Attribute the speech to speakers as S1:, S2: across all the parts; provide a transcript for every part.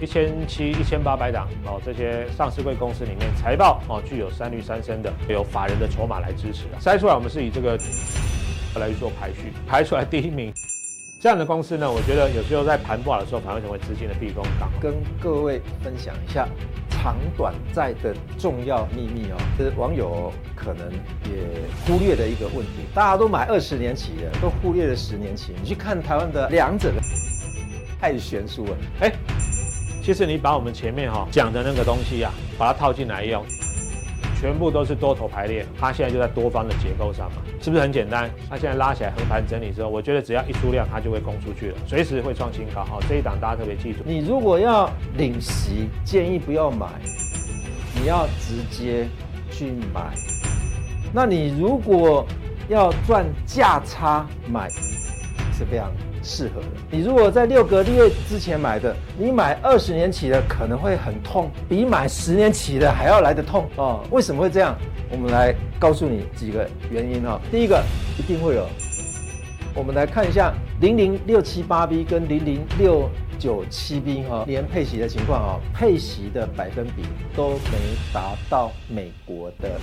S1: 一千七、一千八百档哦，这些上市贵公司里面财报哦具有三率三升的，有法人的筹码来支持的，筛出来我们是以这个来做排序，排出来第一名这样的公司呢，我觉得有时候在盘不好的时候，反而成为资金的避风港。
S2: 跟各位分享一下长短债的重要秘密哦，是网友可能也忽略的一个问题，大家都买二十年期的，都忽略了十年期。你去看台湾的两者的太悬殊了，哎。
S1: 其实你把我们前面哈讲的那个东西啊，把它套进来用，全部都是多头排列，它现在就在多方的结构上嘛，是不是很简单？它现在拉起来横盘整理之后，我觉得只要一出量，它就会攻出去了，随时会创新高哈。这一档大家特别记住，
S2: 你如果要领息，建议不要买，你要直接去买。那你如果要赚价差买，是非常。适合的。你如果在六个月之前买的，你买二十年期的可能会很痛，比买十年期的还要来得痛哦。为什么会这样？我们来告诉你几个原因哈。第一个一定会有，我们来看一下零零六七八 B 跟零零六九七 B 哈，连配息的情况啊，配息的百分比都没达到美国的。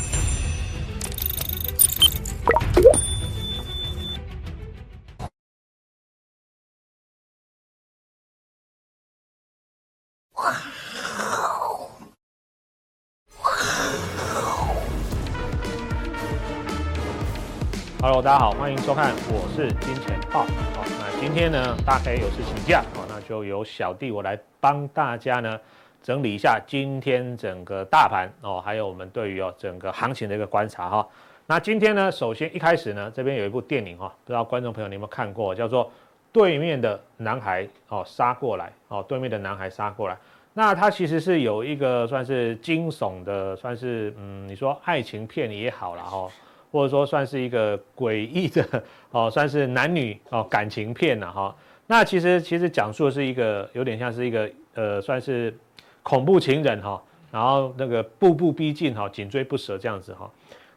S1: Hello，大家好，欢迎收看，我是金钱豹。好，那今天呢，大黑有事请假，好，那就由小弟我来帮大家呢整理一下今天整个大盘哦，还有我们对于哦整个行情的一个观察哈。那今天呢，首先一开始呢，这边有一部电影哈，不知道观众朋友你有没有看过，叫做《对面的男孩》哦，杀过来哦，对面的男孩杀过来。那它其实是有一个算是惊悚的，算是嗯，你说爱情片也好了哈。或者说算是一个诡异的 哦，算是男女哦感情片了哈。那其实其实讲述的是一个有点像是一个呃算是恐怖情人哈，然后那个步步逼近哈，紧追不舍这样子哈。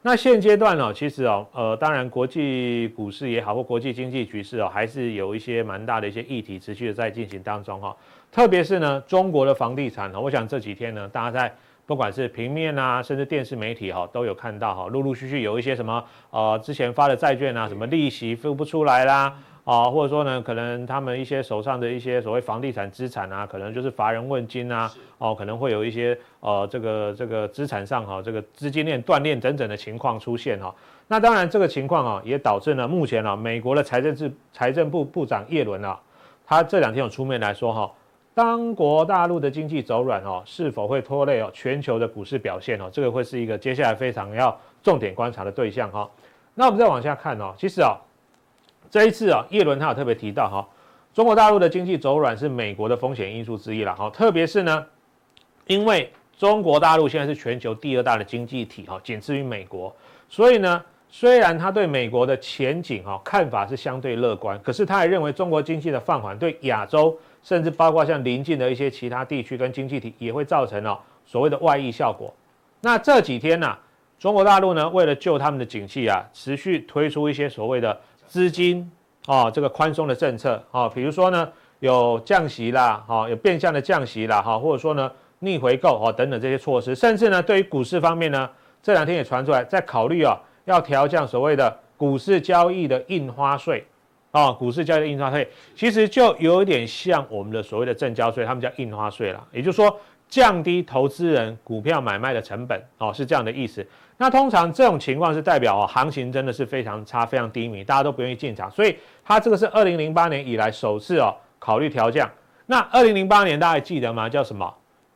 S1: 那现阶段呢，其实哦呃当然国际股市也好，或国际经济局势哦，还是有一些蛮大的一些议题持续的在进行当中哈。特别是呢中国的房地产，我想这几天呢大家在。不管是平面啊，甚至电视媒体哈，都有看到哈，陆陆续续有一些什么呃，之前发的债券啊，什么利息付不出来啦，啊，或者说呢，可能他们一些手上的一些所谓房地产资产啊，可能就是乏人问津啊，哦，可能会有一些呃，这个这个资产上哈，这个资金链断裂等等的情况出现哈。那当然这个情况啊，也导致呢，目前啊，美国的财政部财政部部长耶伦啊，他这两天有出面来说哈。当国大陆的经济走软哦，是否会拖累哦全球的股市表现哦？这个会是一个接下来非常要重点观察的对象哈。那我们再往下看哦，其实啊，这一次啊，叶伦他有特别提到哈，中国大陆的经济走软是美国的风险因素之一了哈。特别是呢，因为中国大陆现在是全球第二大的经济体哈，仅次于美国，所以呢，虽然他对美国的前景哈看法是相对乐观，可是他还认为中国经济的放缓对亚洲。甚至包括像邻近的一些其他地区跟经济体也会造成哦所谓的外溢效果。那这几天呢，中国大陆呢为了救他们的景气啊，持续推出一些所谓的资金啊这个宽松的政策啊，比如说呢有降息啦，哈有变相的降息啦，哈或者说呢逆回购啊等等这些措施，甚至呢对于股市方面呢，这两天也传出来在考虑啊要调降所谓的股市交易的印花税。啊、哦，股市交易印花税其实就有点像我们的所谓的证交税，他们叫印花税了。也就是说，降低投资人股票买卖的成本，哦，是这样的意思。那通常这种情况是代表哦，行情真的是非常差、非常低迷，大家都不愿意进场。所以它这个是二零零八年以来首次哦考虑调降。那二零零八年大家还记得吗？叫什么？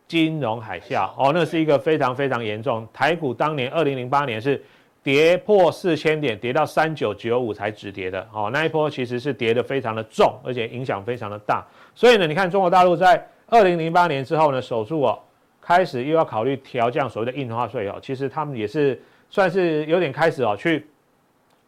S1: 金融海啸哦，那是一个非常非常严重。台股当年二零零八年是。跌破四千点，跌到三九九五才止跌的哦，那一波其实是跌得非常的重，而且影响非常的大。所以呢，你看中国大陆在二零零八年之后呢，首次哦开始又要考虑调降所谓的印花税哦，其实他们也是算是有点开始哦去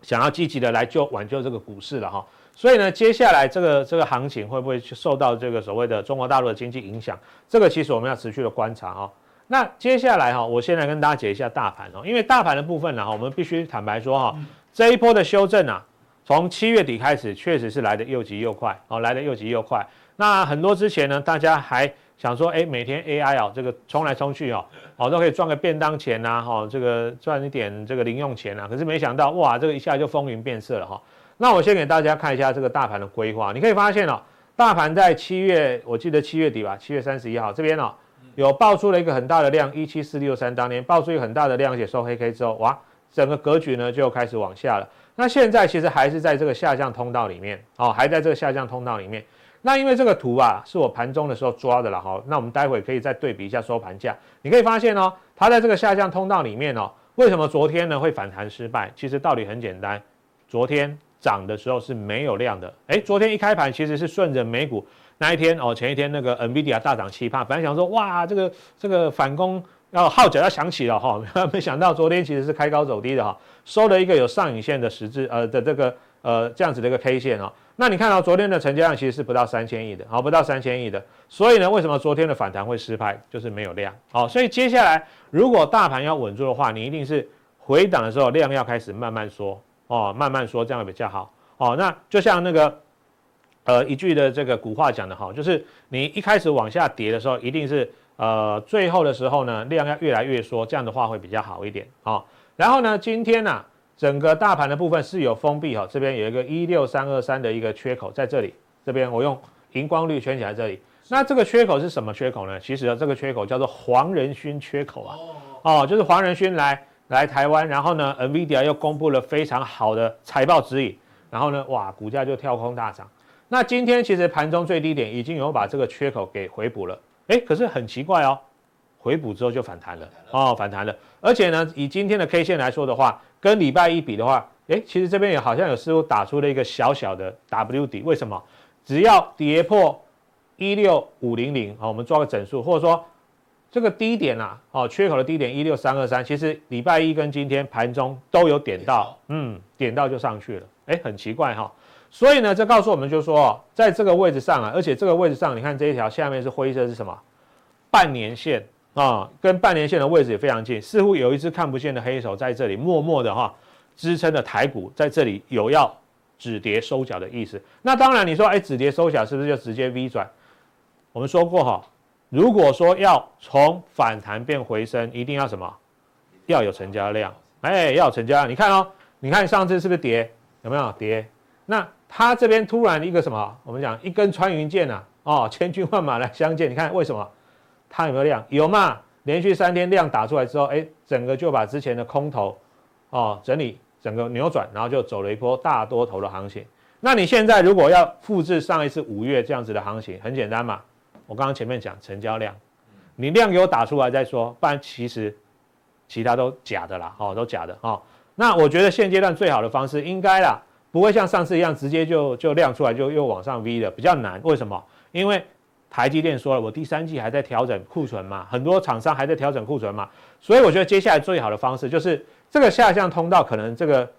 S1: 想要积极的来救挽救这个股市了哈。所以呢，接下来这个这个行情会不会受到这个所谓的中国大陆的经济影响？这个其实我们要持续的观察哈。那接下来哈，我先来跟大家解一下大盘哦，因为大盘的部分呢哈，我们必须坦白说哈，这一波的修正啊，从七月底开始，确实是来得又急又快哦，来得又急又快。那很多之前呢，大家还想说，哎，每天 AI 哦，这个冲来冲去哦，哦都可以赚个便当钱呐，哈，这个赚一点这个零用钱呐。可是没想到，哇，这个一下就风云变色了哈。那我先给大家看一下这个大盘的规划，你可以发现哦，大盘在七月，我记得七月底吧，七月三十一号这边哦，有爆出了一个很大的量，一七四六三，当年爆出一个很大的量，而且收黑 K 之后，哇，整个格局呢就开始往下了。那现在其实还是在这个下降通道里面哦，还在这个下降通道里面。那因为这个图啊，是我盘中的时候抓的了哈。那我们待会可以再对比一下收盘价。你可以发现哦，它在这个下降通道里面哦，为什么昨天呢会反弹失败？其实道理很简单，昨天涨的时候是没有量的。诶，昨天一开盘其实是顺着美股那一天哦，前一天那个 NVIDIA 大涨七趴，本来想说哇，这个这个反攻。要号角要响起了哈，没想到昨天其实是开高走低的哈，收了一个有上影线的十字呃的这个呃这样子的一个 K 线哦。那你看到昨天的成交量其实是不到三千亿的，好，不到三千亿的。所以呢，为什么昨天的反弹会失败？就是没有量。好，所以接下来如果大盘要稳住的话，你一定是回档的时候量要开始慢慢缩哦，慢慢缩这样比较好哦。那就像那个呃一句的这个古话讲的哈，就是你一开始往下跌的时候，一定是。呃，最后的时候呢，量要越来越缩，这样的话会比较好一点啊、哦。然后呢，今天呢、啊，整个大盘的部分是有封闭哈、哦，这边有一个一六三二三的一个缺口在这里，这边我用荧光绿圈起来这里。那这个缺口是什么缺口呢？其实呢，这个缺口叫做黄仁勋缺口啊，哦，就是黄仁勋来来台湾，然后呢，NVIDIA 又公布了非常好的财报指引，然后呢，哇，股价就跳空大涨。那今天其实盘中最低点已经有把这个缺口给回补了。哎，可是很奇怪哦，回补之后就反弹了哦，反弹了。而且呢，以今天的 K 线来说的话，跟礼拜一比的话，哎，其实这边也好像有似乎打出了一个小小的 W 底。为什么？只要跌破一六五零零啊，我们抓个整数，或者说这个低点啊，哦，缺口的低点一六三二三，其实礼拜一跟今天盘中都有点到，嗯，点到就上去了。哎，很奇怪哈、哦。所以呢，这告诉我们就是说，在这个位置上啊，而且这个位置上，你看这一条下面是灰色是什么？半年线啊，跟半年线的位置也非常近，似乎有一只看不见的黑手在这里默默的哈支撑的台股在这里有要止跌收脚的意思。那当然你说，哎，止跌收脚是不是就直接 V 转？我们说过哈，如果说要从反弹变回升，一定要什么？要有成交量，哎，要有成交量。你看哦，你看上次是不是跌？有没有跌？那它这边突然一个什么？我们讲一根穿云箭呐，哦，千军万马来相见。你看为什么？它有没有量？有嘛？连续三天量打出来之后，哎，整个就把之前的空头，哦，整理整个扭转，然后就走了一波大多头的行情。那你现在如果要复制上一次五月这样子的行情，很简单嘛。我刚刚前面讲成交量，你量给我打出来再说，不然其实其他都假的啦，哦，都假的哦。那我觉得现阶段最好的方式应该啦。不会像上次一样直接就就亮出来就又往上 V 的，比较难。为什么？因为台积电说了，我第三季还在调整库存嘛，很多厂商还在调整库存嘛，所以我觉得接下来最好的方式就是这个下降通道可能这个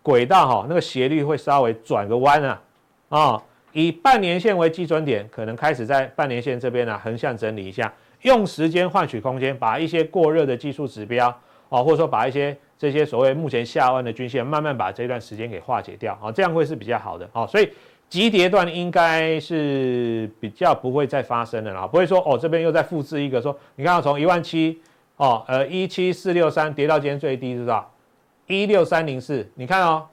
S1: 轨道哈，那个斜率会稍微转个弯啊啊，以半年线为基准点，可能开始在半年线这边呢横向整理一下，用时间换取空间，把一些过热的技术指标啊，或者说把一些。这些所谓目前下弯的均线，慢慢把这段时间给化解掉啊，这样会是比较好的啊。所以急跌段应该是比较不会再发生的啦，不会说哦这边又再复制一个说，你看从一万七哦，呃一七四六三跌到今天最低是吧？一六三零四，你看哦，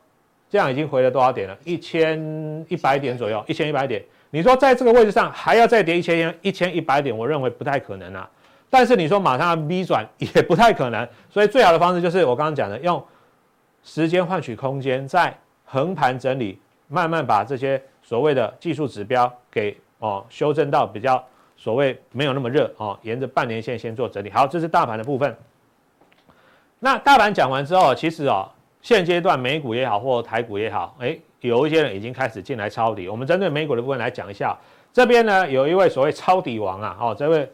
S1: 这样已经回了多少点了？一千一百点左右，一千一百点。你说在这个位置上还要再跌一千一千一百点，我认为不太可能啊。但是你说马上要 V 转也不太可能，所以最好的方式就是我刚刚讲的，用时间换取空间，在横盘整理，慢慢把这些所谓的技术指标给哦修正到比较所谓没有那么热哦，沿着半年线先做整理。好，这是大盘的部分。那大盘讲完之后，其实哦现阶段美股也好或台股也好，诶，有一些人已经开始进来抄底。我们针对美股的部分来讲一下，这边呢有一位所谓抄底王啊，哦这位。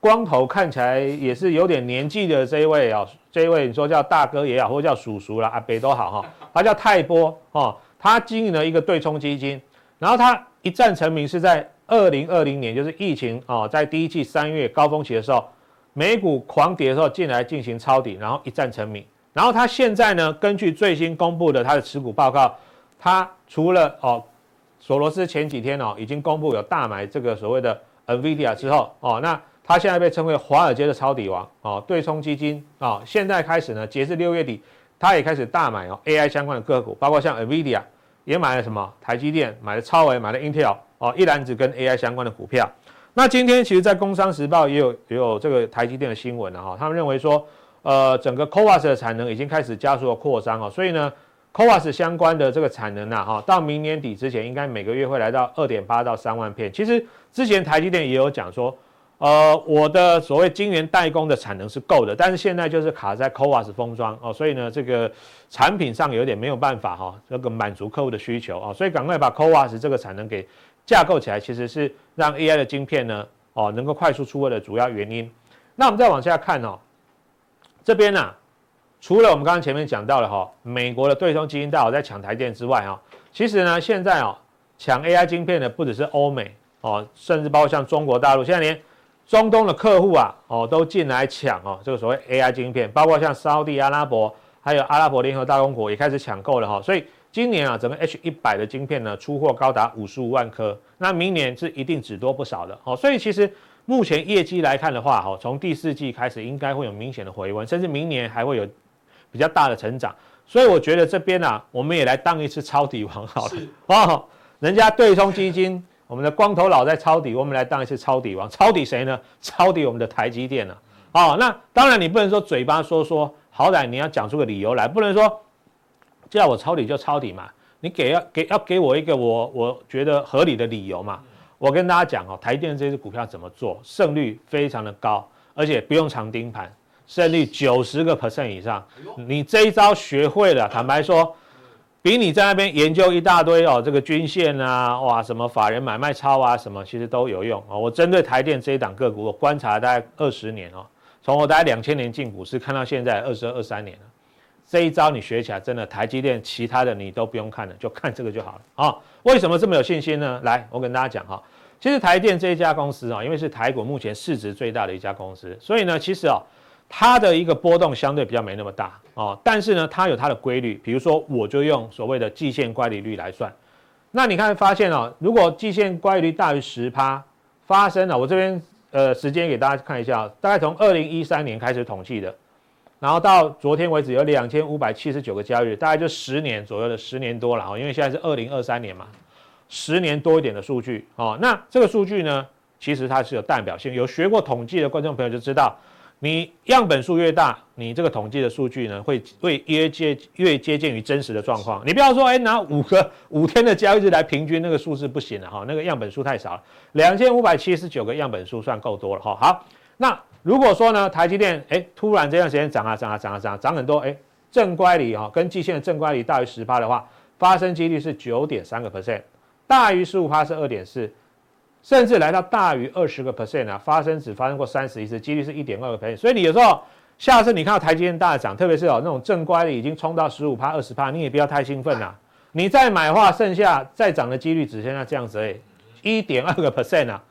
S1: 光头看起来也是有点年纪的这一位啊，这一位你说叫大哥也好，或者叫叔叔啦，阿北都好哈。他叫泰波哦，他经营了一个对冲基金，然后他一战成名是在二零二零年，就是疫情哦，在第一季三月高峰期的时候，美股狂跌的时候进来进行抄底，然后一战成名。然后他现在呢，根据最新公布的他的持股报告，他除了哦，索罗斯前几天哦已经公布有大买这个所谓的。NVIDIA 之后哦，那他现在被称为华尔街的抄底王哦，对冲基金啊、现在开始呢，截至六月底，他也开始大买哦 AI 相关的个股，包括像 NVIDIA 也买了什么台积电，买了超微，买了 Intel 哦，一篮子跟 AI 相关的股票。那今天其实，在《工商时报》也有也有这个台积电的新闻了哈，他们认为说，呃，整个 CoWoS 的产能已经开始加速的扩张哦，所以呢，CoWoS 相关的这个产能啊，哈，到明年底之前，应该每个月会来到二点八到三万片。其实之前台积电也有讲说，呃，我的所谓晶圆代工的产能是够的，但是现在就是卡在 CoWoS 封装哦，所以呢，这个产品上有点没有办法哈，这个满足客户的需求啊，所以赶快把 CoWoS 这个产能给。架构起来其实是让 AI 的晶片呢，哦，能够快速出货的主要原因。那我们再往下看哦，这边呢、啊，除了我们刚刚前面讲到的哈、美国的对冲基金大佬在抢台电之外哈、哦，其实呢，现在哦，抢 AI 晶片的不只是欧美哦，甚至包括像中国大陆，现在连中东的客户啊，哦，都进来抢哦，这个所谓 AI 晶片，包括像沙地阿拉伯，还有阿拉伯联合大公国也开始抢购了哈、哦，所以。今年啊，整个 H 一百的晶片呢，出货高达五十五万颗，那明年是一定只多不少的哦。所以其实目前业绩来看的话，哈，从第四季开始应该会有明显的回温，甚至明年还会有比较大的成长。所以我觉得这边啊，我们也来当一次抄底王好了哦。人家对冲基金，我们的光头佬在抄底，我们来当一次抄底王。抄底谁呢？抄底我们的台积电了。哦，那当然你不能说嘴巴说说，好歹你要讲出个理由来，不能说。叫我抄底就抄底嘛，你给要给要给我一个我我觉得合理的理由嘛。我跟大家讲哦，台电这支股票怎么做，胜率非常的高，而且不用长盯盘，胜率九十个 percent 以上。你这一招学会了，坦白说，比你在那边研究一大堆哦，这个均线啊，哇，什么法人买卖超啊，什么其实都有用啊。我针对台电这一档个股，我观察大概二十年哦，从我大概两千年进股市看到现在二十二二三年了。这一招你学起来真的，台积电其他的你都不用看了，就看这个就好了啊。为什么这么有信心呢？来，我跟大家讲哈，其实台电这一家公司啊，因为是台股目前市值最大的一家公司，所以呢，其实啊，它的一个波动相对比较没那么大哦。但是呢，它有它的规律，比如说我就用所谓的季线乖离率来算。那你看发现啊，如果季线乖离率大于十趴，发生了，我这边呃时间给大家看一下，大概从二零一三年开始统计的。然后到昨天为止有两千五百七十九个交易日，大概就十年左右的十年多了哈，因为现在是二零二三年嘛，十年多一点的数据哦。那这个数据呢，其实它是有代表性，有学过统计的观众朋友就知道，你样本数越大，你这个统计的数据呢会会越接越接近于真实的状况。你不要说哎拿五个 五天的交易日来平均那个数字不行了哈，那个样本数太少了，两千五百七十九个样本数算够多了哈。好，那。如果说呢，台积电哎，突然这段时间涨啊涨啊涨啊涨，涨很多哎，正乖离哈，跟季线的正乖离大于十趴的话，发生几率是九点三个 percent，大于十五趴是二点四，甚至来到大于二十个 percent 啊，发生只发生过三十一次，几率是一点二个 percent。所以你有时候下次你看到台积电大涨，特别是有那种正乖的已经冲到十五趴二十趴，你也不要太兴奋啊。你再买的话，剩下再涨的几率只剩下这样子哎，一点二个 percent 啊。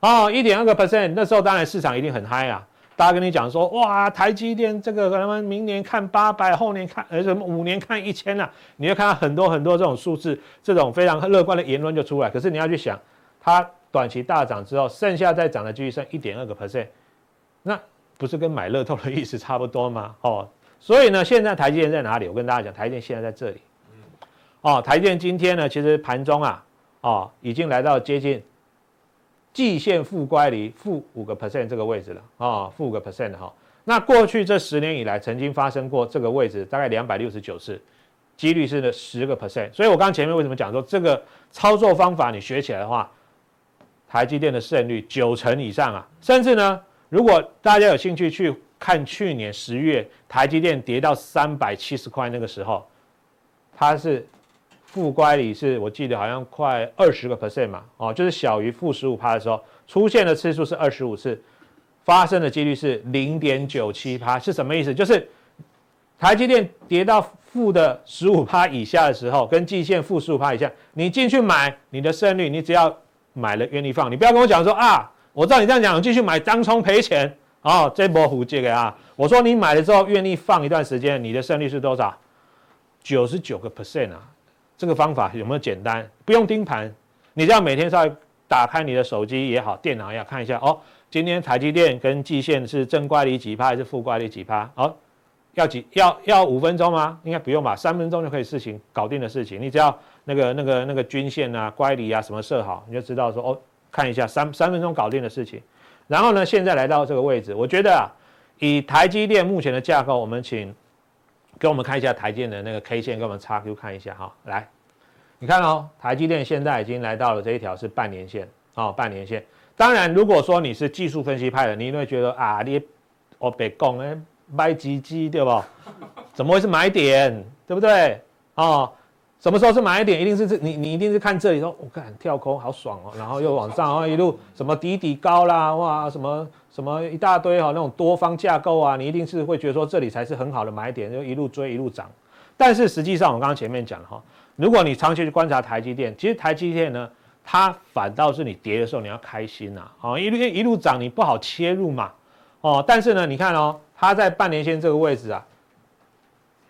S1: 哦，一点二个 percent，那时候当然市场一定很嗨啊！大家跟你讲说，哇，台积电这个可能明年看八百，后年看呃什么五年看一千啊，你会看到很多很多这种数字，这种非常乐观的言论就出来。可是你要去想，它短期大涨之后，剩下再涨的继续剩一点二个 percent，那不是跟买乐透的意思差不多吗？哦，所以呢，现在台积电在哪里？我跟大家讲，台积电现在在这里。哦，台积电今天呢，其实盘中啊，哦，已经来到接近。季线负乖离负五个 percent 这个位置了啊，负五个 percent 哈。那过去这十年以来，曾经发生过这个位置大概两百六十九次，几率是呢十个 percent。所以我刚前面为什么讲说这个操作方法你学起来的话，台积电的胜率九成以上啊。甚至呢，如果大家有兴趣去看去年十月台积电跌到三百七十块那个时候，它是。负乖离是我记得好像快二十个 percent 嘛，哦，就是小于负十五趴的时候，出现的次数是二十五次，发生的几率是零点九七趴，是什么意思？就是台积电跌到负的十五趴以下的时候，跟季线负十五趴以下，你进去买，你的胜率，你只要买了愿意放，你不要跟我讲说啊，我知道你这样讲，继续买当冲赔钱，哦，这波胡借给啊，我说你买了之后愿意放一段时间，你的胜率是多少？九十九个 percent 啊。这个方法有没有简单？不用盯盘，你只要每天稍微打开你的手机也好，电脑也好，看一下哦，今天台积电跟季线是正乖离几趴还是负乖离几趴？哦，要几要要五分钟吗？应该不用吧，三分钟就可以事情搞定的事情，你只要那个那个那个均线啊、乖离啊什么设好，你就知道说哦，看一下三三分钟搞定的事情。然后呢，现在来到这个位置，我觉得啊，以台积电目前的架构，我们请给我们看一下台积电的那个 K 线，给我们叉 Q 看一下哈，来。你看哦，台积电现在已经来到了这一条是半年线哦，半年线。当然，如果说你是技术分析派的，你一定会觉得啊，你我别讲哎，买鸡鸡对不？怎么会是买点？对不对？哦，什么时候是买点？一定是这你你一定是看这里说，我、哦、看跳空好爽哦，然后又往上，然后一路什么底底高啦，哇，什么什么一大堆哈、哦，那种多方架构啊，你一定是会觉得说这里才是很好的买点，就一路追一路涨。但是实际上，我刚刚前面讲了哈。如果你长期去观察台积电，其实台积电呢，它反倒是你跌的时候你要开心呐，哦，一路一路涨你不好切入嘛，哦，但是呢，你看哦，它在半年线这个位置啊，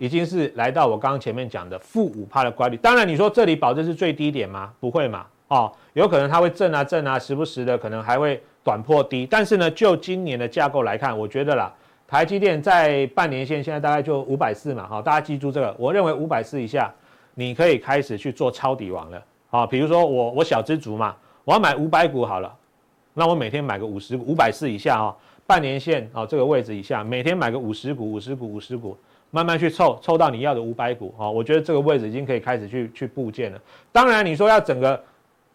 S1: 已经是来到我刚刚前面讲的负五趴的乖离。当然你说这里保证是最低点吗？不会嘛，哦，有可能它会震啊震啊，时不时的可能还会短破低。但是呢，就今年的架构来看，我觉得啦，台积电在半年线现在大概就五百四嘛，好，大家记住这个，我认为五百四以下。你可以开始去做抄底王了，啊，比如说我我小资族嘛，我要买五百股好了，那我每天买个五十股，五百四以下啊，半年线啊这个位置以下，每天买个五十股，五十股，五十股，慢慢去凑，凑到你要的五百股啊，我觉得这个位置已经可以开始去去布建了。当然你说要整个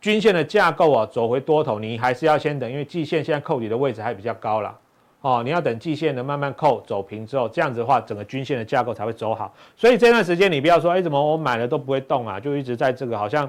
S1: 均线的架构啊走回多头，你还是要先等，因为季线现在扣底的位置还比较高了。哦，你要等季线的慢慢扣走平之后，这样子的话，整个均线的架构才会走好。所以这段时间你不要说，哎，怎么我买了都不会动啊？就一直在这个好像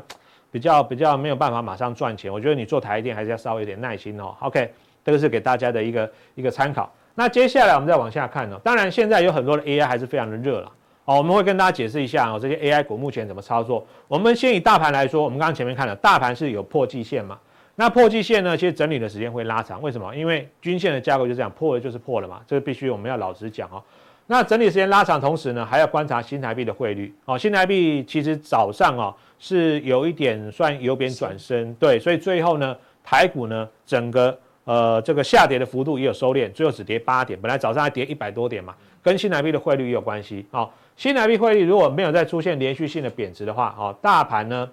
S1: 比较比较没有办法马上赚钱。我觉得你做台电还是要稍微有点耐心哦。OK，这个是给大家的一个一个参考。那接下来我们再往下看哦。当然现在有很多的 AI 还是非常的热了。哦，我们会跟大家解释一下哦，这些 AI 股目前怎么操作。我们先以大盘来说，我们刚刚前面看了，大盘是有破季线嘛？那破季线呢？其实整理的时间会拉长，为什么？因为均线的架构就这样，破了就是破了嘛，这个必须我们要老实讲哦。那整理时间拉长，同时呢，还要观察新台币的汇率哦。新台币其实早上哦是有一点算由贬转升，对，所以最后呢，台股呢整个呃这个下跌的幅度也有收敛，最后只跌八点，本来早上还跌一百多点嘛，跟新台币的汇率也有关系哦。新台币汇率如果没有再出现连续性的贬值的话哦，大盘呢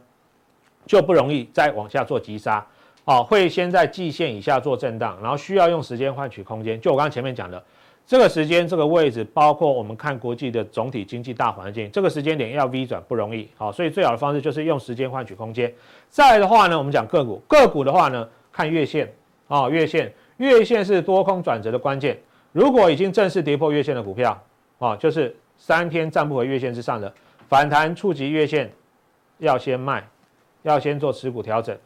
S1: 就不容易再往下做急杀。哦，会先在季线以下做震荡，然后需要用时间换取空间。就我刚刚前面讲的，这个时间、这个位置，包括我们看国际的总体经济大环境，这个时间点要 V 转不容易。好，所以最好的方式就是用时间换取空间。再的话呢，我们讲个股，个股的话呢，看月线啊，月线，月线是多空转折的关键。如果已经正式跌破月线的股票啊，就是三天站不回月线之上的反弹触及月线，要先卖，要先做持股调整。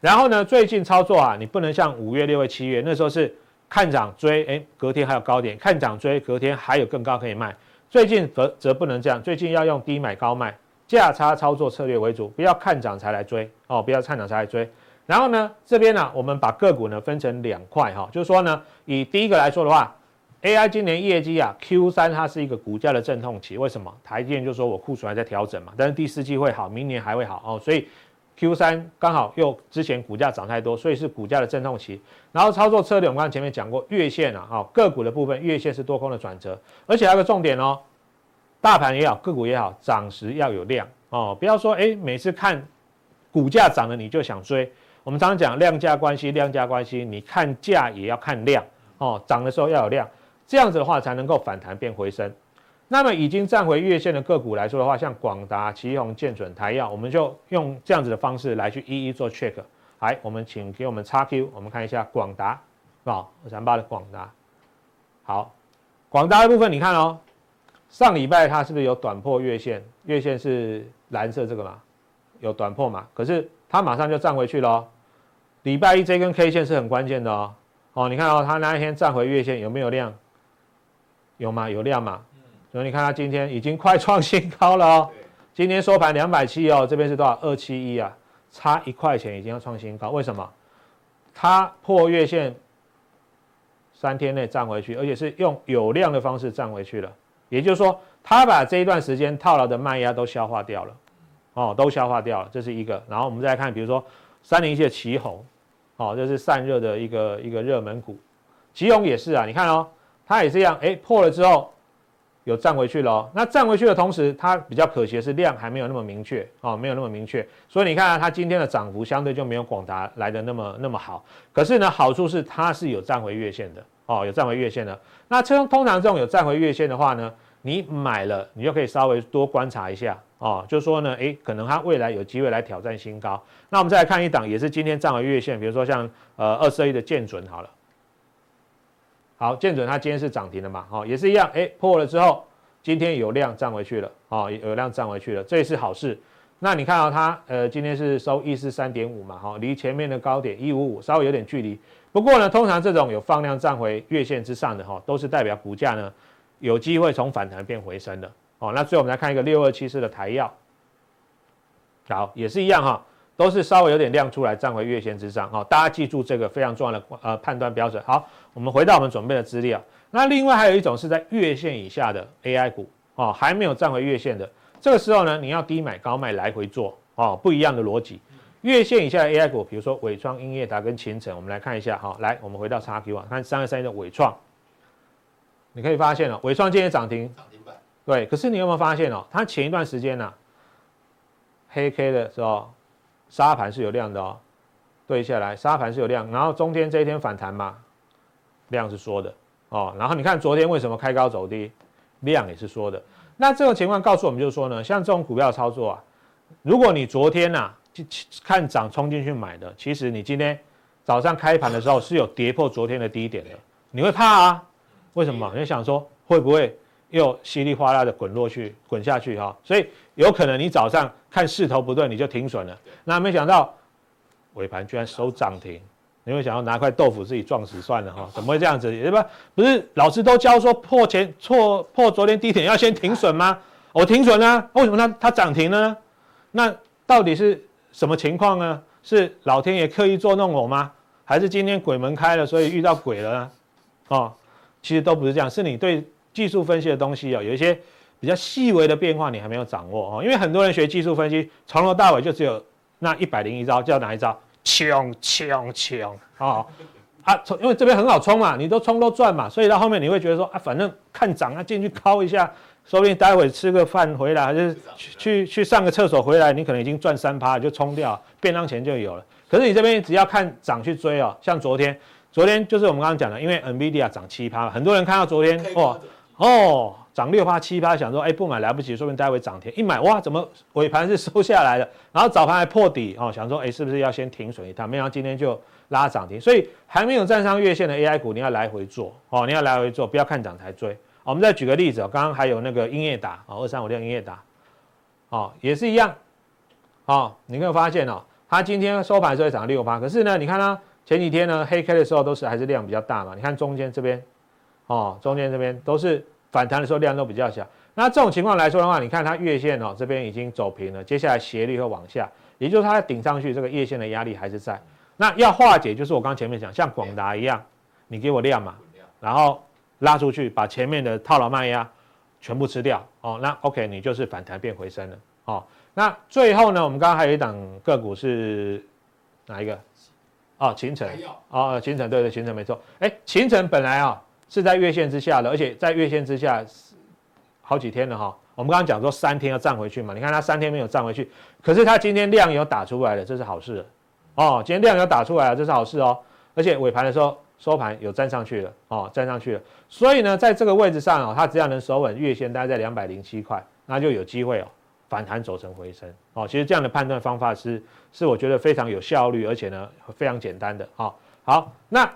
S1: 然后呢，最近操作啊，你不能像五月、六月、七月那时候是看涨追，哎，隔天还有高点；看涨追，隔天还有更高可以卖。最近则则不能这样，最近要用低买高卖，价差操作策略为主，不要看涨才来追哦，不要看涨才来追。然后呢，这边呢，我们把个股呢分成两块哈，就是说呢，以第一个来说的话，AI 今年业绩啊，Q 三它是一个股价的阵痛期，为什么？台积电就说我库存还在调整嘛，但是第四季会好，明年还会好哦，所以。Q 三刚好又之前股价涨太多，所以是股价的阵痛期。然后操作策略，我们刚刚前面讲过，月线啊，哈，个股的部分月线是多空的转折，而且还有个重点哦，大盘也好，个股也好，涨时要有量哦，不要说哎，每次看股价涨了你就想追。我们常常讲量价关系，量价关系，你看价也要看量哦，涨的时候要有量，这样子的话才能够反弹变回升。那么已经站回月线的个股来说的话，像广达、奇鋐、建准、台燿，我们就用这样子的方式来去一一做 check。来，我们请给我们 XQ，我们看一下广达，啊，二三八的广达。好，广达的部分你看哦，上礼拜它是不是有短破月线？月线是蓝色这个嘛，有短破嘛？可是它马上就站回去了哦。礼拜一这根 K 线是很关键的哦。哦，你看哦，它那一天站回月线有没有量？有吗？有量吗？所以你看它今天已经快创新高了哦，今天收盘两百七哦，这边是多少？二七一啊，差一块钱已经要创新高。为什么？它破月线，三天内站回去，而且是用有量的方式站回去了。也就是说，它把这一段时间套牢的卖压都消化掉了，哦，都消化掉了，这是一个。然后我们再来看，比如说三零一的奇鋐，哦，这是散热的一个一个热门股。奇鋐也是啊，你看哦，它也是一样，哎，破了之后有站回去了哦。那站回去的同时，它比较可惜的是量还没有那么明确哦，没有那么明确。所以你看啊，它今天的涨幅相对就没有广达来的那么那么好。可是呢，好处是它是有站回月线的哦，有站回月线的。那通通常这种有站回月线的话呢，你买了，你就可以稍微多观察一下哦，就说呢，诶，可能它未来有机会来挑战新高。那我们再来看一档，也是今天站回月线，比如说像呃二十二亿的建准好了。好，建准它今天是涨停的嘛？哦，也是一样，哎，破了之后，今天有量站回去了，哦，有量站回去了，这也是好事。那你看到它，呃，今天是收一四三点五嘛，哈，离前面的高点一五五稍微有点距离。不过呢，通常这种有放量站回月线之上的哈，都是代表股价呢有机会从反弹变回升的。哦，那最后我们来看一个六二七四的台药，好，也是一样哈。都是稍微有点亮出来，站回月线之上，好，大家记住这个非常重要的呃判断标准。好，我们回到我们准备的资料。那另外还有一种是在月线以下的 AI 股，哦，还没有站回月线的，这个时候呢，你要低买高卖来回做，哦，不一样的逻辑。月线以下的 AI 股，比如说纬创、英业达跟勤诚，我们来看一下，哈，来，我们回到 XQ 啊，看三二三一的纬创，你可以发现哦，纬创今天涨停，对，可是你有没有发现哦，它前一段时间呢、啊，黑 K 的时候。沙盘是有量的哦，对下来沙盘是有量，然后中间这一天反弹嘛，量是缩的哦。然后你看昨天为什么开高走低，量也是缩的。那这种情况告诉我们就是说呢，像这种股票操作啊，如果你昨天呐、啊、看涨冲进去买的，其实你今天早上开盘的时候是有跌破昨天的低点的，你会怕啊？为什么？你想说会不会？又稀里哗啦的滚落去，滚下去哈，所以有可能你早上看势头不对，你就停损了。那没想到尾盘居然收涨停，你会想要拿块豆腐自己撞死算了哈？怎么会这样子？对吧？不是老师都教说破前错破昨天低点要先停损吗？我停损了，为什么它它涨停了呢？那到底是什么情况呢？是老天爷刻意捉弄我吗？还是今天鬼门开了，所以遇到鬼了呢？哦，其实都不是这样，是你对。技术分析的东西啊，有一些比较细微的变化，你还没有掌握哦。因为很多人学技术分析，从头到尾就只有那一百零一招，叫哪一招？冲冲冲啊！啊，冲，因为这边很好冲嘛，你都冲都赚嘛，所以到后面你会觉得说啊，反正看涨啊，进去敲一下，说不定待会吃个饭回来，还是去去上个厕所回来，你可能已经赚三趴，就冲掉，便当钱就有了。可是你这边只要看涨去追哦，像昨天，昨天就是我们刚刚讲的，因为 NVIDIA 涨七趴，很多人看到昨天哦。哦，涨六八七八，想说，哎，不买来不及，说不定待会涨停。一买，哇，怎么尾盘是收下来的？然后早盘还破底，哦，想说，哎，是不是要先停损一趟？没想到今天就拉涨停。所以还没有站上月线的 AI 股，你要来回做，哦，你要来回做，不要看涨才追。我们再举个例子，哦，刚刚还有那个英业达，哦，二三五六英业达，哦，也是一样，哦，你有没有发现哦，它今天收盘的时候涨六八，可是呢，你看它前几天呢黑 K 的时候都是还是量比较大嘛，你看中间这边。哦，中间这边都是反弹的时候量都比较小。那这种情况来说的话，你看它月线哦，这边已经走平了，接下来斜率会往下，也就是它顶上去这个月线的压力还是在。那要化解，就是我刚前面讲，像广达一样，你给我量嘛，然后拉出去，把前面的套牢卖压全部吃掉。哦，那 OK，你就是反弹变回升了。哦，那最后呢，我们刚刚还有一档个股是哪一个？哦，秦城。哦，秦城，对对，秦城没错。哎，秦城本来啊。是在月线之下的，而且在月线之下好几天了哈。我们刚刚讲说三天要站回去嘛，你看它三天没有站回去，可是它今天量有打出来了，这是好事哦。今天量有打出来了，这是好事哦。而且尾盘的时候收盘有站上去了哦，站上去了。所以呢，在这个位置上哦，它只要能守稳月线，大概在两百零七块，那就有机会哦反弹走成回升哦。其实这样的判断方法是是我觉得非常有效率，而且呢非常简单的哦。好，那。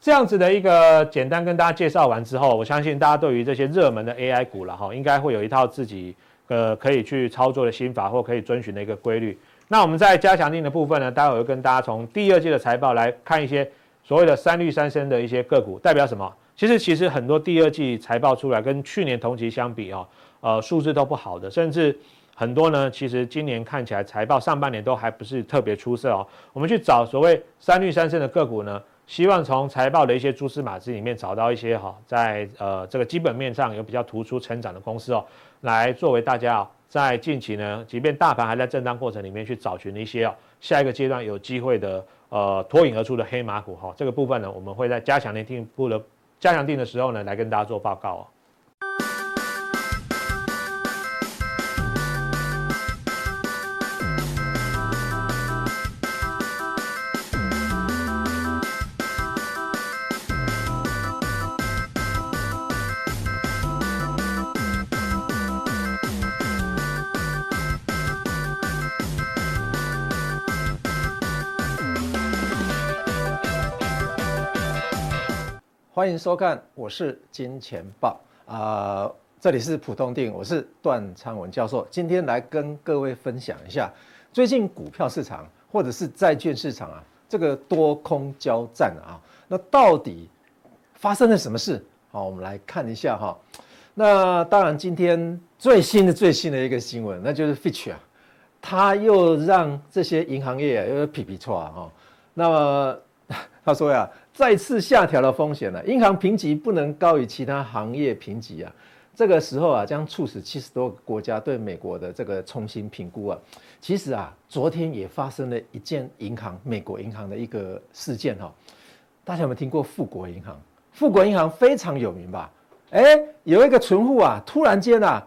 S1: 这样子的一个简单跟大家介绍完之后，我相信大家对于这些热门的 AI 股了哈，应该会有一套自己呃可以去操作的心法或可以遵循的一个规律。那我们在加强定的部分呢，待会会跟大家从第二季的财报来看一些所谓的三率三升的一些个股，代表什么？其实其实很多第二季财报出来跟去年同期相比啊，呃数字都不好的，甚至很多呢，其实今年看起来财报上半年都还不是特别出色哦。我们去找所谓三率三升的个股呢。希望从财报的一些蛛丝马迹里面找到一些哈，在呃这个基本面上有比较突出成长的公司哦，来作为大家啊在近期呢，即便大盘还在震荡过程里面去找寻一些哦，下一个阶段有机会的呃脱颖而出的黑马股哈。这个部分呢，我们会在加强定部的加强定的时候呢，来跟大家做报告哦。
S2: 欢迎收看，我是金钱豹啊、呃，这里是普通电影，我是段昌文教授。今天来跟各位分享一下最近股票市场或者是债券市场啊，这个多空交战啊，那到底发生了什么事？好，我们来看一下哈。那当然，今天最新的最新的一个新闻，那就是 Fitch 啊，他又让这些银行业啊又皮皮剉啊哈。那么 他说呀。再次下调的风险了，银行评级不能高于其他行业评级啊。这个时候啊，将促使七十多个国家对美国的这个重新评估啊。其实啊，昨天也发生了一件银行，美国银行的一个事件哈。大家有没有听过富国银行？富国银行非常有名吧？哎，有一个存户啊，突然间啊，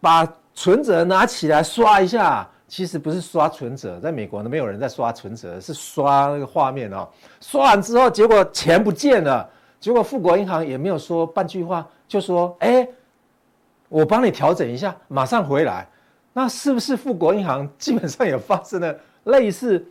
S2: 把存折拿起来刷一下。其实不是刷存折，在美国呢，没有人在刷存折，是刷那个画面哦。刷完之后，结果钱不见了。结果富国银行也没有说半句话，就说：“哎，我帮你调整一下，马上回来。”那是不是富国银行基本上也发生了类似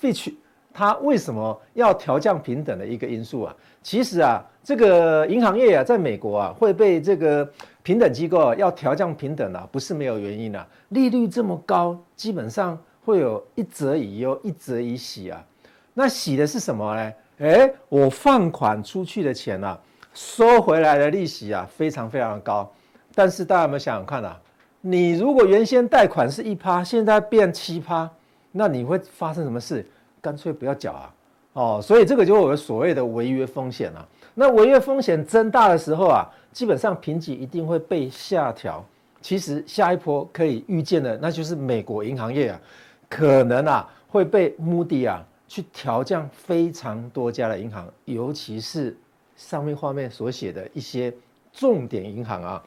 S2: Fitch 它为什么要调降平等的一个因素啊？其实啊，这个银行业啊，在美国啊，会被这个。平等机构要调降平等啊，不是没有原因啊。利率这么高，基本上会有一则以忧，一则以喜啊。那喜的是什么呢？诶，我放款出去的钱啊，收回来的利息啊，非常非常的高。但是大家有没有想想看啊？你如果原先贷款是一趴，现在变七趴，那你会发生什么事？干脆不要缴啊。哦，所以这个就有所谓的违约风险了。那违约风险增大的时候啊，基本上评级一定会被下调。其实下一波可以预见的，那就是美国银行业啊，可能啊会被 Moody 啊去调降非常多家的银行，尤其是上面画面所写的一些重点银行啊。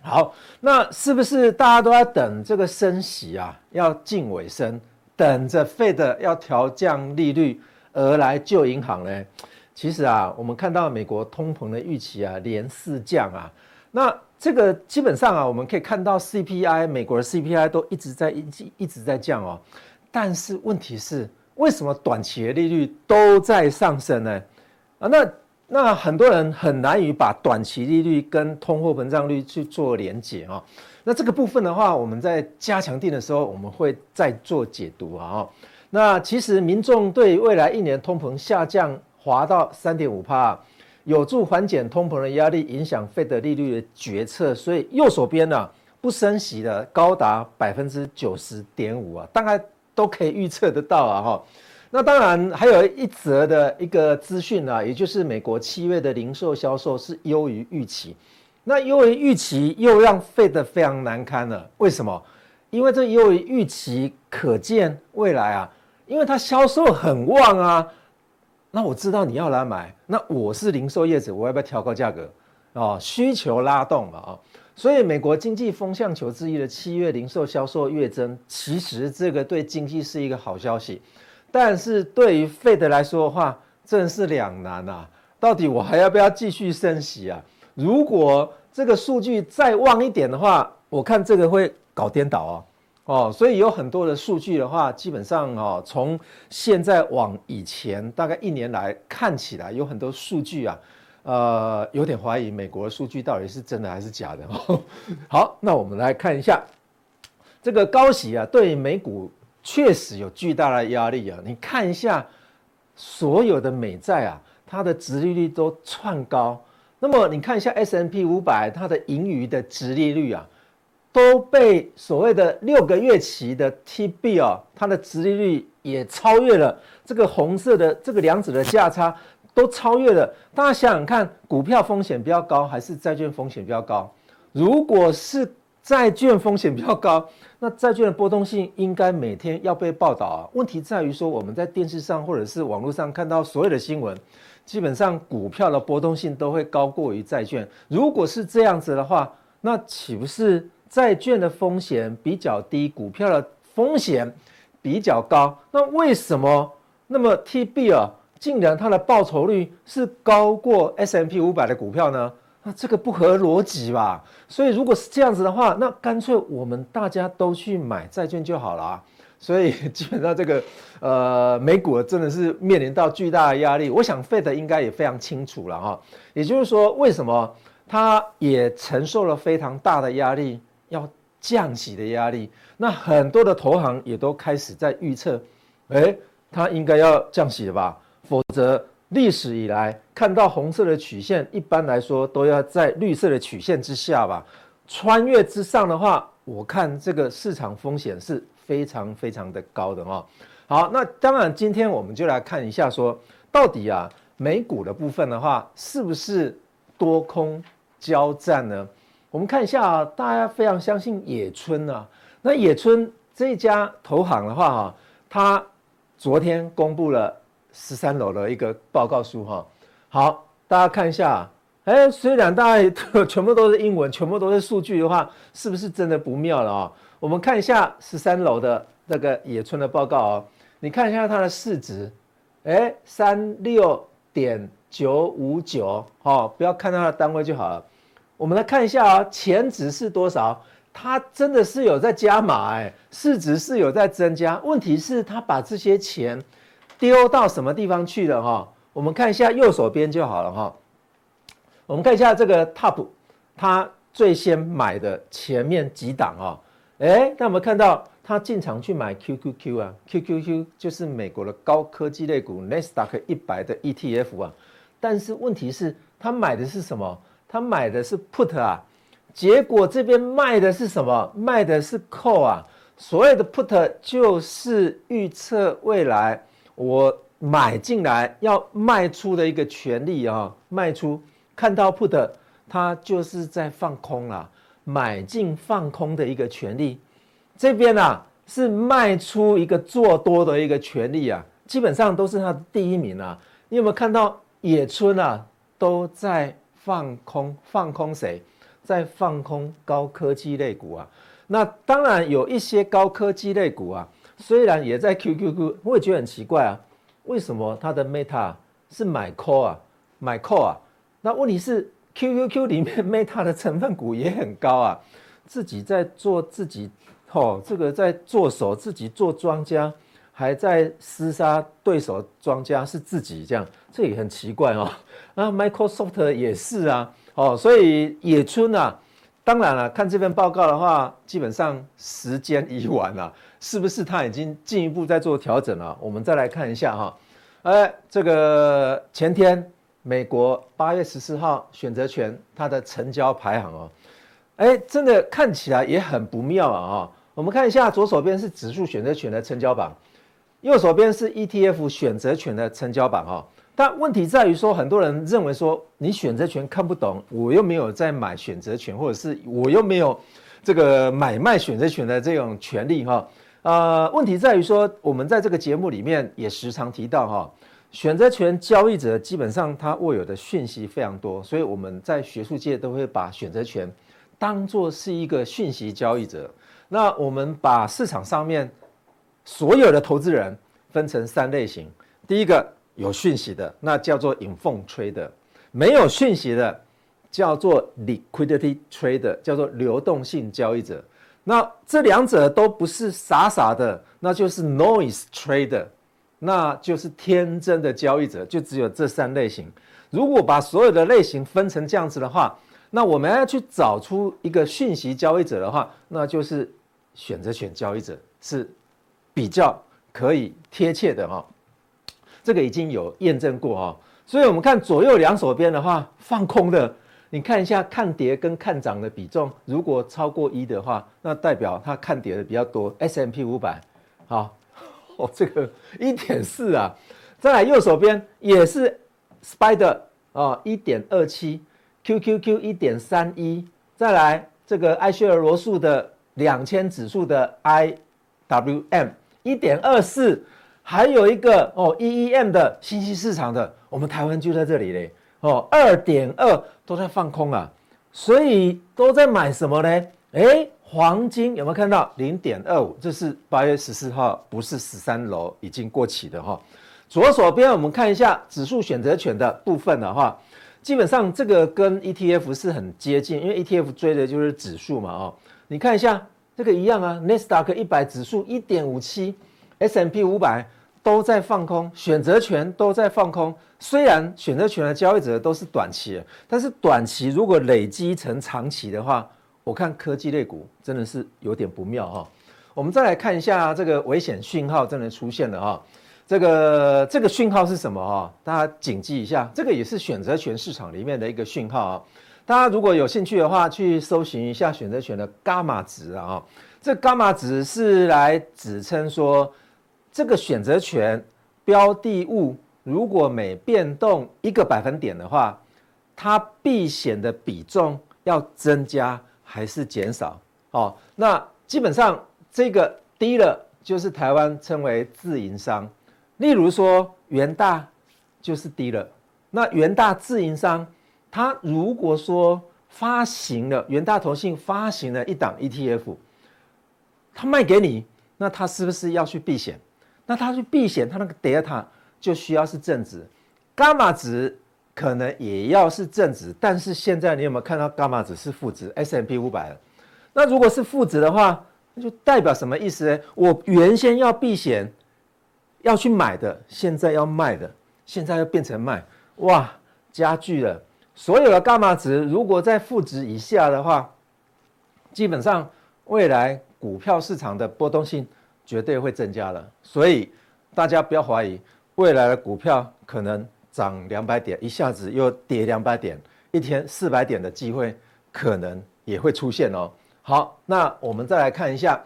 S2: 好，那是不是大家都要等这个升息啊要近尾声，等着 Fed 要调降利率而来救银行呢？其实啊，我们看到美国通膨的预期啊连四降啊，那这个基本上啊，我们可以看到 CPI 美国的 CPI 都一直在一一直在降哦，但是问题是为什么短期的利率都在上升呢？啊，那那很多人很难以把短期利率跟通货膨胀率去做连结啊。那这个部分的话，我们在加强定的时候，我们会再做解读啊。那其实民众对未来一年通膨下降。滑到三点五帕，有助缓解通膨的压力，影响 Fed 利率的决策。所以右手边呢，不升息的高达百分之九十点五啊，大概都可以预测得到啊哈。那当然还有一则的一个资讯啊，也就是美国七月的零售销售是优于预期。那优于预期又让 Fed 非常难堪了。为什么？因为这优于预期，可见未来啊，因为它销售很旺啊。那我知道你要来买，那我是零售业者，我要不要调高价格？哦，需求拉动嘛，啊，所以美国经济风向球之一的七月零售销售月增，其实这个对经济是一个好消息，但是对于 Fed 来说的话，真是两难啊。到底我还要不要继续升息啊？如果这个数据再旺一点的话，我看这个会搞颠倒啊。哦，哦所以有很多的数据的话，基本上哦，从现在往以前大概一年来看起来，有很多数据啊，呃，有点怀疑美国的数据到底是真的还是假的。哦 好，那我们来看一下这个高息啊，对美股确实有巨大的压力啊。你看一下所有的美债啊，它的殖利率都窜高。那么你看一下 S&P 五百，它的盈余的殖利率啊。都被所谓的六个月期的 T B 哦，它的殖利率也超越了这个红色的这个两者的价差，都超越了。大家想想看，股票风险比较高还是债券风险比较高？如果是债券风险比较高，那债券的波动性应该每天要被报道啊。问题在于说，我们在电视上或者是网络上看到所有的新闻，基本上股票的波动性都会高过于债券。如果是这样子的话，那岂不是债券的风险比较低，股票的风险比较高？那为什么那么 T-bill 竟然它的报酬率是高过 S&P 500的股票呢？那这个不合逻辑吧？所以如果是这样子的话，那干脆我们大家都去买债券就好了啊。所以基本上这个呃美股真的是面临到巨大的压力。我想 Fed 应该也非常清楚了哈。也就是说，为什么它也承受了非常大的压力，要降息的压力？那很多的投行也都开始在预测，诶，它应该要降息了吧？否则。历史以来看到红色的曲线，一般来说都要在绿色的曲线之下吧。穿越之上的话，我看这个市场风险是非常非常的高的哦。好，那当然今天我们就来看一下，说到底啊，美股的部分的话，是不是多空交战呢？我们看一下啊，大家非常相信野村啊。那野村这家投行的话啊，他昨天公布了。十三楼的一个报告书哈，好，大家看一下，哎，虽然大家全部都是英文，全部都是数据的话，是不是真的不妙了啊？我们看一下十三楼的那个野村的报告哦，你看一下它的市值，哎，三六点九五九，哦，不要看它的单位就好了。我们来看一下啊，前值是多少？它真的是有在加码，哎，市值是有在增加。问题是它把这些钱。丢到什么地方去了哈？我们看一下右手边就好了哈。我们看一下这个 top，他最先买的前面几档啊。哎，那我们看到他进场去买 QQQ 啊，QQQ 就是美国的高科技类股 Nasdaq 一百的 ETF 啊。但是问题是，他买的是什么？他买的是 put 啊。结果这边卖的是什么？卖的是 call 啊。所谓的 put 就是预测未来。我买进来要卖出的一个权利啊，卖出看到 put，它就是在放空了，买进放空的一个权利。这边啊是卖出一个做多的一个权利啊，基本上都是它的第一名啊。你有没有看到野村啊都在放空？放空谁？在放空高科技类股啊。那当然有一些高科技类股啊。虽然也在 QQQ，我也觉得很奇怪啊，为什么它的 Meta 是买 call 啊，买 call 啊？那问题是 QQQ 里面 Meta 的成分股也很高啊，自己在做自己，哦，这个在做手，自己做庄家，还在厮杀对手庄家是自己这样，这也很奇怪哦。那 Microsoft 也是啊，哦，所以野村啊。当然了，看这份报告的话，基本上时间已晚了，是不是他已经进一步在做调整了？我们再来看一下哈，哎，这个前天美国八月十四号选择权它的成交排行哦，哎，真的看起来也很不妙啊！我们看一下左手边是指数选择权的成交榜，右手边是 ETF 选择权的成交榜哈。但问题在于说，很多人认为说，你选择权看不懂，我又没有在买选择权，或者是我又没有这个买卖选择权的这种权利哈。呃，问题在于说，我们在这个节目里面也时常提到哈，选择权交易者基本上他握有的讯息非常多，所以我们在学术界都会把选择权当作是一个讯息交易者。那我们把市场上面所有的投资人分成三类型，第一个。有讯息的那叫做 informed trader，没有讯息的叫做 liquidity trader，叫做流动性交易者。那这两者都不是傻傻的，那就是 noise trader，那就是天真的交易者。就只有这三类型。如果把所有的类型分成这样子的话，那我们要去找出一个讯息交易者的话，那就是选择权交易者是比较可以贴切的哈。这个已经有验证过哈，所以我们看左右两手边的话，放空的，你看一下看跌跟看涨的比重，如果超过一的话，那代表它看跌的比较多。S M P 五百，好，哦，这个一点四啊，再来右手边也是 Spider 啊，一点二七，QQQ 一点三一，再来这个艾希尔罗素的两千指数的 IWM 一点二四，还有一个哦 EEM 的新兴市场的，我们台湾就在这里嘞哦，二点二都在放空啊，所以都在买什么呢？诶，黄金有没有看到零点二五？这是八月十四号，不是十三楼已经过期的哈、左手边我们看一下指数选择权的部分的话。基本上这个跟 ETF 是很接近，因为 ETF 追的就是指数嘛，哦，你看一下这个一样啊，Nasdaq 一百指数一点五七，S M P 五百都在放空，选择权都在放空。虽然选择权的交易者都是短期，但是短期如果累积成长期的话，我看科技类股真的是有点不妙哈。我们再来看一下这个危险讯号真的出现了哈。这个这个讯号是什么哈？大家谨记一下，这个也是选择权市场里面的一个讯号啊。大家如果有兴趣的话，去搜寻一下选择权的伽马值啊。这伽马值是来指称说，这个选择权标的物如果每变动一个百分点的话，它避险的比重要增加还是减少？哦，那基本上这个低了，就是台湾称为自营商。例如说，元大就是低了。那元大自营商，他如果说发行了元大投信发行了一档 ETF，他卖给你，那他是不是要去避险？那他去避险，他那个 delta 就需要是正值，伽马值可能也要是正值。但是现在你有没有看到伽马值是负值？S&P 五百了。那如果是负值的话，那就代表什么意思呢？我原先要避险。要去买的，现在要卖的，现在又变成卖，哇，加剧了。所有的伽马值如果在负值以下的话，基本上未来股票市场的波动性绝对会增加了。所以大家不要怀疑，未来的股票可能涨两百点，一下子又跌两百点，一天四百点的机会可能也会出现哦。好，那我们再来看一下。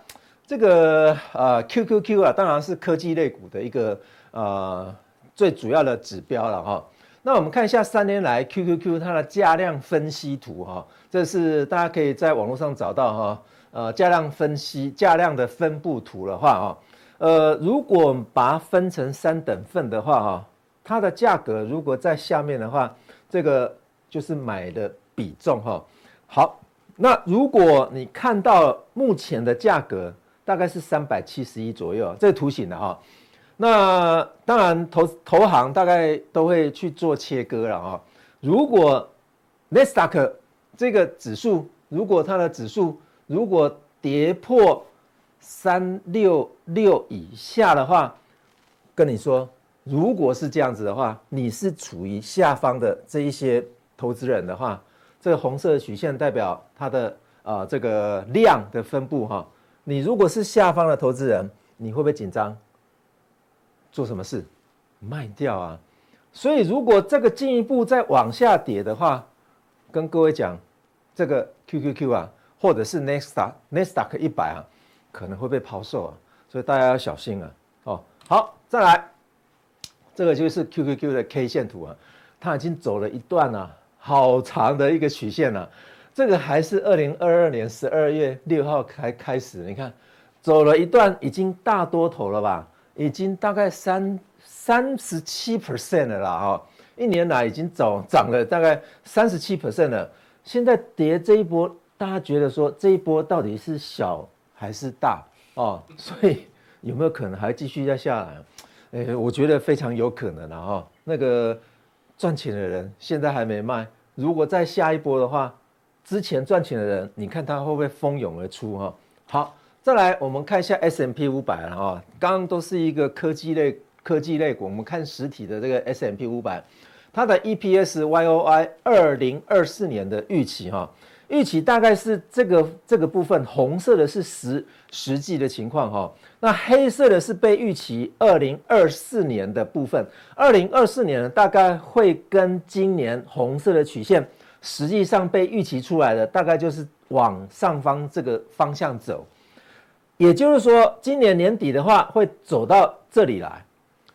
S2: 这个呃 QQQ 啊，当然是科技类股的一个呃最主要的指标了哈。那我们看一下三年来 QQQ 它的价量分析图哈，这是大家可以在网络上找到哈。呃，价量分析价量的分布图的话哈，呃，如果把它分成三等份的话哈，它的价格如果在下面的话，这个就是买的比重哈。好，那如果你看到目前的价格。大概是三百七十一左右，这个图形的哈。那当然投投行大概都会去做切割了啊。如果 Nasdaq 这个指数，如果它的指数如果跌破三六六以下的话，跟你说，如果是这样子的话，你是处于下方的这一些投资人的话，这个红色曲线代表它的啊、这个量的分布哈。你如果是下方的投资人，你会不会紧张？做什么事？卖掉啊！所以如果这个进一步再往下跌的话，跟各位讲，这个 QQQ 啊，或者是 Nasdaq Nasdaq 一百啊，可能会被抛售啊，所以大家要小心啊！哦，好，再来，这个就是 QQQ 的 K 线图啊，它已经走了一段了啊，好长的一个曲线了啊。这个还是二零二二年十二月六号开开始，你看，走了一段已经大多头了吧？已经大概三三十七 percent 了啦，哈，一年来已经涨涨了大概三十七 percent 了。现在跌这一波，大家觉得说这一波到底是小还是大哦？所以有没有可能还继续再下来？诶，我觉得非常有可能了哈。那个赚钱的人现在还没卖，如果再下一波的话。之前赚钱的人，你看他会不会蜂拥而出哈？好，再来我们看一下 S M P 五百了哈。刚刚都是一个科技类科技类股，我们看实体的这个 S M P 五百，它的 EPS YOY 二零二四年的预期哈，预期大概是这个这个部分，红色的是实实际的情况哈，那黑色的是被预期二零二四年的部分，二零二四年大概会跟今年红色的曲线。实际上被预期出来的大概就是往上方这个方向走，也就是说，今年年底的话会走到这里来。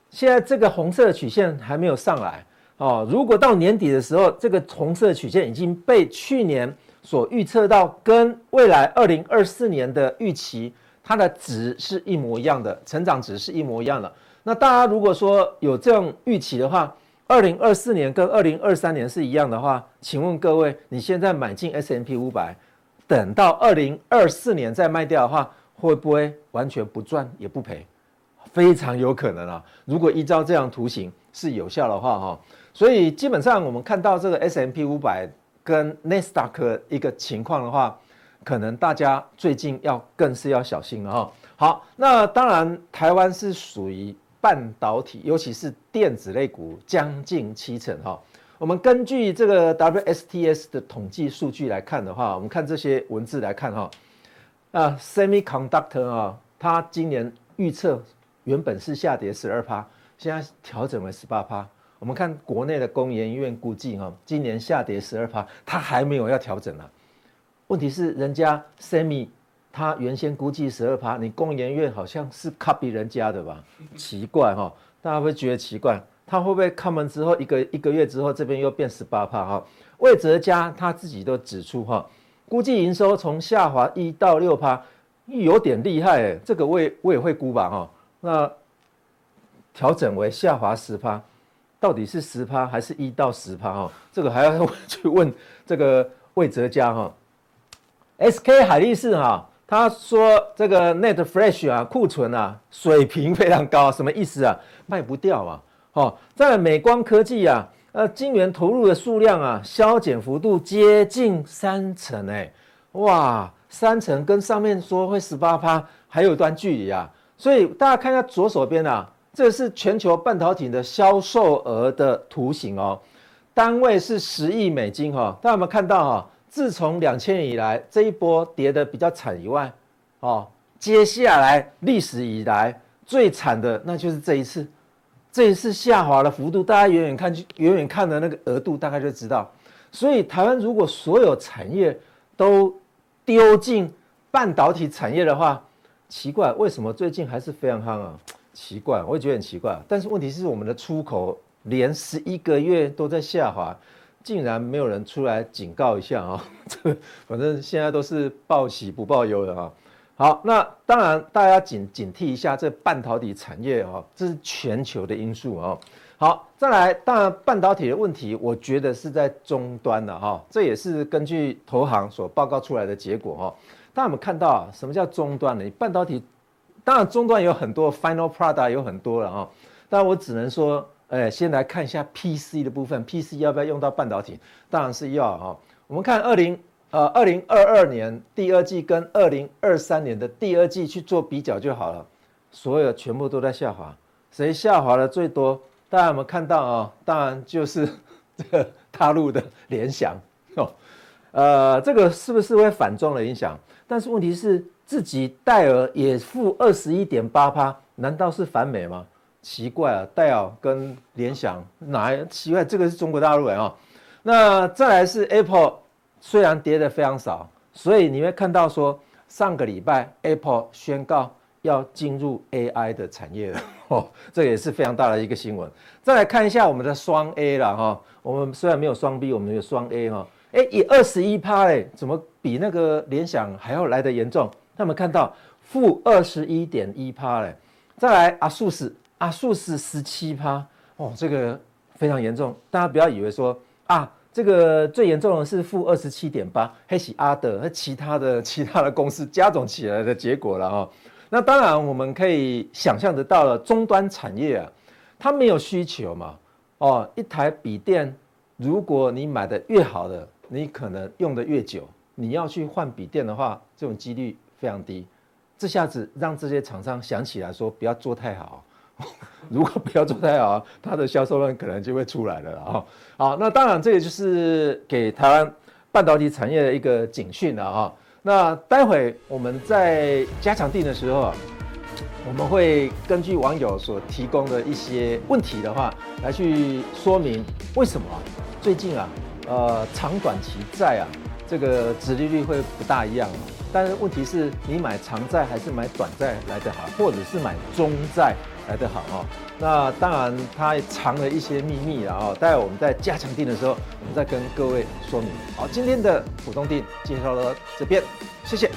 S2: 现在这个红色的曲线还没有上来哦。如果到年底的时候，这个红色曲线已经被去年所预测到跟未来二零二四年的预期，它的值是一模一样的，成长值是一模一样的。那大家如果说有这样预期的话，二零二四年跟二零二三年是一样的话，请问各位，你现在买进 S&P 五百，等到二零二四年再卖掉的话，会不会完全不赚也不赔？非常有可能啊！如果依照这样图形是有效的话，哈，所以基本上我们看到这个 S M P 五百跟纳斯达克一个情况的话，可能大家最近要更是要小心了哈。好，那当然台湾是属于半导体，尤其是电子类股将近七成哈。我们根据这个 WSTS 的统计数据来看的话，我们看这些文字来看哈，啊，Semiconductor 啊，它今年预测。原本是下跌十二趴，现在调整为十八趴。我们看国内的工研院估计，哈，今年下跌十二趴，它还没有要调整呢。问题是人家 Semi，它原先估计十二趴，你工研院好像是 copy 人家的吧？奇怪哈，大家会觉得奇怪，它会不会开门之后一个一个月之后，这边又变十八趴？哈，魏哲家他自己都指出，哈，估计营收从下滑一到六趴，有点厉害哎，这个我也我也会估吧？哈。那调整为下滑十趴，到底是十趴还是一到十趴？哈，这个还要去问这个魏哲家哈。SK 海力士哈，他说这个 Net Flash 啊，库存啊水平非常高，什么意思啊？卖不掉啊。哦，在美光科技啊，呃，晶圆投入的数量啊，削减幅度接近三成哎，哇，三成跟上面说会十八趴还有一段距离啊。所以大家看一下左手边啊，这是全球半导体的销售额的图形哦，单位是十亿美金哈。大家有没有看到哈？自从两千年以来这一波跌得比较惨以外，哦，接下来历史以来最惨的那就是这一次，这一次下滑的幅度，大家远远看去，远远看的那个额度大概就知道。所以台湾如果所有产业都丢进半导体产业的话，奇怪，为什么最近还是非常夯啊？奇怪，我也觉得很奇怪。但是问题是，我们的出口连十一个月都在下滑，竟然没有人出来警告一下啊！这反正现在都是报喜不报忧的啊。好，那当然大家警警惕一下这半导体产业啊，这是全球的因素啊。好，再来，当然半导体的问题，我觉得是在终端的哈，这也是根据投行所报告出来的结果哈。大家有没有看到啊？什么叫终端呢？半导体当然终端有很多，final product 有很多了啊。但我只能说，哎，先来看一下 PC 的部分，PC 要不要用到半导体？当然是要啊。我们看二零呃二零二二年第二季跟二零二三年的第二季去做比较就好了。所有全部都在下滑，谁下滑的最多？大家有没有看到啊？当然就是 这个大陆的联想哦。呃，这个是不是会反中的影响？但是问题是，自己戴尔也负二十一点八趴，难道是反美吗？奇怪啊，戴尔跟联想哪奇怪？这个是中国大陆人啊。那再来是 Apple，虽然跌得非常少，所以你会看到说，上个礼拜 Apple 宣告要进入 AI 的产业了，哦，这也是非常大的一个新闻。再来看一下我们的双 A 了哈，我们虽然没有双 B，我们有双 A 哈。哎，以二十一趴嘞，怎么比那个联想还要来得严重？他们看到负二十一点一趴嘞，再来阿速死，阿速死十七趴，哦，这个非常严重。大家不要以为说啊，这个最严重的是负二十七点八，还是阿德和其他的 其他的公司加总起来的结果了哈。那当然我们可以想象得到了，终端产业啊，它没有需求嘛，哦，一台笔电，如果你买的越好的。你可能用的越久，你要去换笔电的话，这种几率非常低。这下子让这些厂商想起来说，不要做太好。如果不要做太好，它的销售量可能就会出来了啊。好，那当然这个就是给台湾半导体产业的一个警讯了啊。那待会我们在加强定的时候，我们会根据网友所提供的一些问题的话，来去说明为什么最近啊。呃，长短期债啊，这个殖利率会不大一样。但是问题是你买长债还是买短债来得好，或者是买中债来得好哦？那当然它藏了一些秘密了哦。待会我们在加强定的时候，我们再跟各位说明。好，今天的普通定介绍到这边，谢谢。